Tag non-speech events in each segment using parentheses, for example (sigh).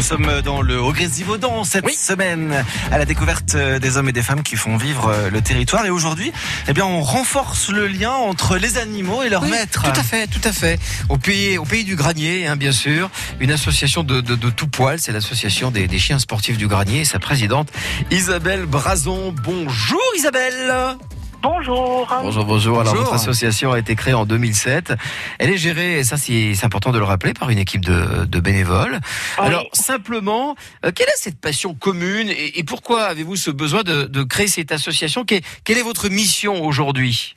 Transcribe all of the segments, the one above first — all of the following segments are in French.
Nous sommes dans le Haut-Grésivaudan cette Oui. semaine à la découverte des hommes et des femmes qui font vivre le territoire. Et aujourd'hui, eh bien, on renforce le lien entre les animaux et leurs Oui, maîtres. Tout à fait, tout à fait. Au pays, au pays du Granier, hein, bien sûr, une association de, de, de tout poil, c'est l'association des, des chiens sportifs du Granier. Et sa présidente, Isabelle Brazon. Bonjour Isabelle. Bonjour. Bonjour, bonjour. Alors Bonjour. votre association a été créée en 2007. Elle est gérée, et ça c'est important de le rappeler, par une équipe de, de bénévoles. Oui. Alors simplement, euh, quelle est cette passion commune et, et pourquoi avez-vous ce besoin de, de créer cette association? Quelle, quelle est votre mission aujourd'hui?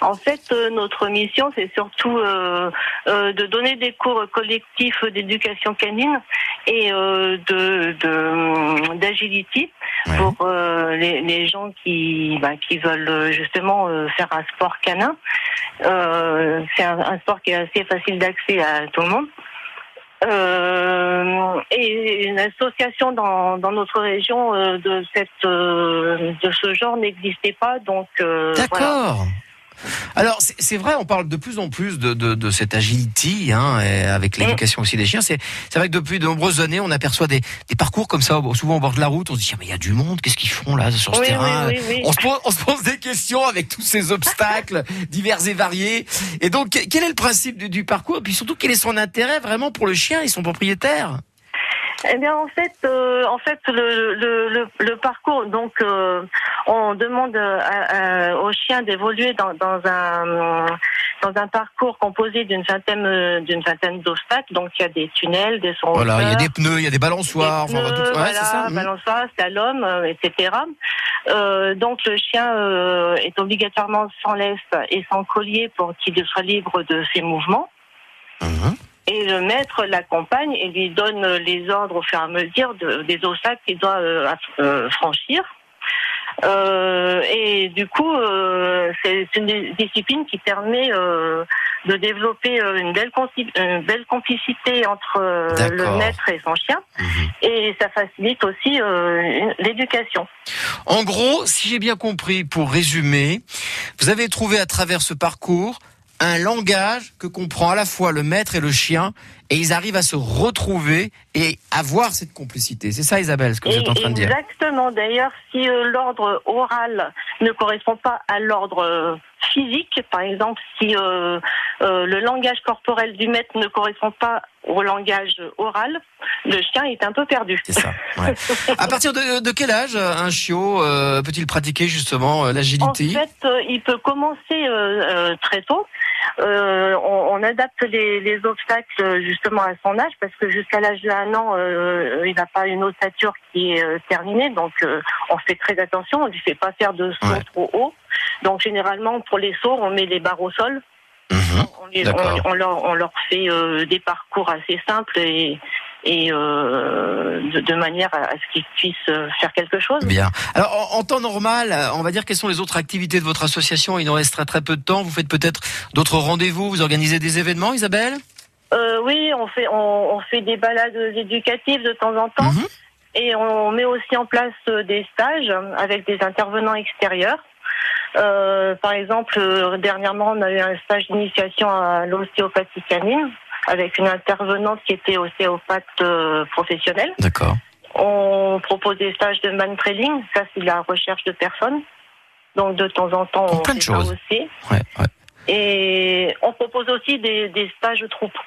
En fait, euh, notre mission, c'est surtout euh, euh, de donner des cours collectifs d'éducation canine et de de- d'agility Ouais. pour les, les gens qui bah, qui veulent justement faire un sport canin. C'est un, un sport qui est assez facile d'accès à tout le monde. Euh, et une association dans, dans notre région euh, de cette euh, de ce genre n'existait pas donc voilà. Alors c'est vrai, on parle de plus en plus de, de, de cette agility, hein, et avec l'éducation aussi des chiens. C'est vrai que depuis de nombreuses années, on aperçoit des, des parcours comme ça, souvent au bord de la route. On se dit ah, mais il y a du monde, qu'est-ce qu'ils font là sur ce Oui, terrain? oui, oui, oui. On, se pose, on se pose des questions avec tous ces obstacles (laughs) divers et variés. Et donc que- quel est le principe du, du parcours? Et puis surtout quel est son intérêt vraiment pour le chien et son propriétaire? Eh bien, en fait, euh, en fait, le, le, le, le parcours, donc, euh, on demande à- à- aux chiens d'évoluer dans, dans un dans un parcours composé d'une vingtaine euh, d'une vingtaine d'obstacles. Donc, il y a des tunnels, des sons. Voilà, il y a des pneus, il y a des balançoires, des enfin, tout- ouais, voilà, c'est ça. mhm. balançoire, slalom, euh, etc. Euh, donc le chien euh, est obligatoirement sans laisse et sans collier pour qu'il soit libre de ses mouvements. Mhm. Et le maître l'accompagne et lui donne les ordres au fur et à mesure de- des obstacles qu'il doit euh, euh, franchir. Euh, et du coup, euh, c'est une discipline qui permet de développer une belle, conci- une belle complicité entre le maître et son chien. Mhm. Et ça facilite aussi l'éducation. En gros, si j'ai bien compris, pour résumer, vous avez trouvé à travers ce parcours un langage que comprend à la fois le maître et le chien, et ils arrivent à se retrouver et avoir cette complicité. C'est ça, Isabelle, ce que vous êtes en train de dire. Exactement. D'ailleurs, si euh, l'ordre oral ne correspond pas à l'ordre euh, physique, par exemple, si euh, le langage corporel du maître ne correspond pas au langage oral, le chien est un peu perdu. C'est ça. Ouais. (laughs) à partir de, de quel âge un chiot peut-il pratiquer justement euh, En l'agilité fait, il peut commencer très tôt. Euh, on, on adapte les, les obstacles euh, justement à son âge parce que jusqu'à l'âge d'un an, euh, il n'a pas une ossature qui est terminée, donc euh, on fait très attention. On lui fait pas faire de saut Ouais. trop haut. Donc généralement pour les sauts, on met les barres au sol. Mhm. On, les- D'accord. on- on leur, on leur fait des parcours assez simples et, et euh, de, de manière à, à ce qu'ils puissent euh, faire quelque chose. Bien. Alors, en, en temps normal, euh, on va dire quelles sont les autres activités de votre association? Il nous reste très très peu de temps. Vous faites peut-être d'autres rendez-vous, vous organisez des événements, Isabelle? Euh, oui, on fait on, on fait des balades éducatives de temps en temps Mhm. et on met aussi en place des stages avec des intervenants extérieurs. Euh, par exemple, dernièrement, on a eu un stage d'initiation à l'ostéopathie canine avec une intervenante qui était ostéopathe euh, professionnelle. D'accord. On propose des stages de man trailing, ça c'est de la recherche de personnes. Donc de temps en temps, on plein fait de ça aussi. Ouais, ouais. Et on propose aussi des, des stages troupeaux,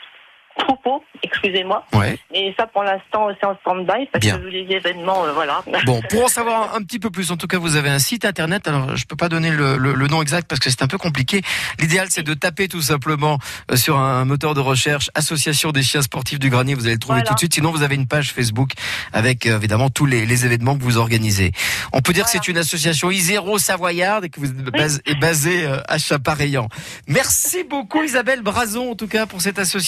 troupeaux, excusez-moi. ouais. Et ça, pour l'instant, c'est en stand-by parce Bien. que les événements, euh, voilà. (laughs) Bon, pour en savoir un petit peu plus, en tout cas, vous avez un site internet. Alors, je peux pas donner le, le- le nom exact parce que c'est un peu compliqué. L'idéal, c'est de taper tout simplement euh, sur un moteur de recherche Association des chiens sportifs du Granier. Vous allez le trouver Voilà. tout de suite. Sinon, vous avez une page Facebook avec euh, évidemment tous les, les événements que vous organisez. On peut dire que c'est une association Iséro Savoyarde et que vous êtes basée à Chapareillan. Merci beaucoup, Isabelle Brazon, en tout cas, pour cette association.